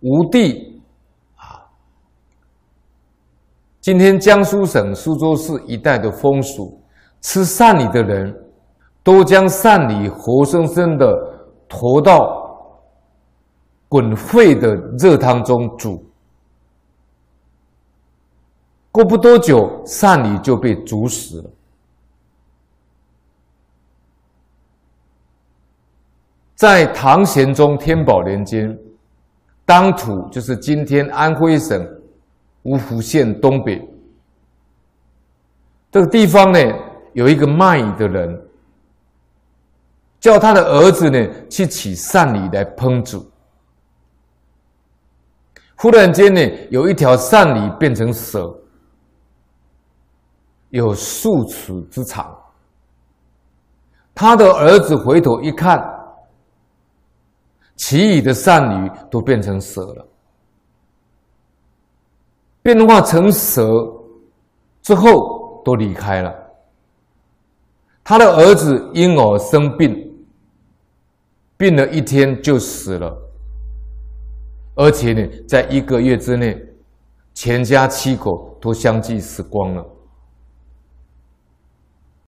吴地啊，今天江苏省苏州市一带的风俗，吃鳝鲤的人都将鳝鲤活生生的驮到滚沸的热汤中煮，过不多久，鳝鲤就被煮死了。在唐玄宗天宝年间。当涂就是今天安徽省芜湖县东北这个地方呢，有一个卖的人，叫他的儿子呢去取鳝鱼来烹煮。忽然间呢，有一条鳝鱼变成蛇，有数尺之长。他的儿子回头一看。其余的善女都变成蛇了，变化成蛇之后都离开了。他的儿子婴儿生病，病了一天就死了，而且呢，在一个月之内，全家七口都相继死光了。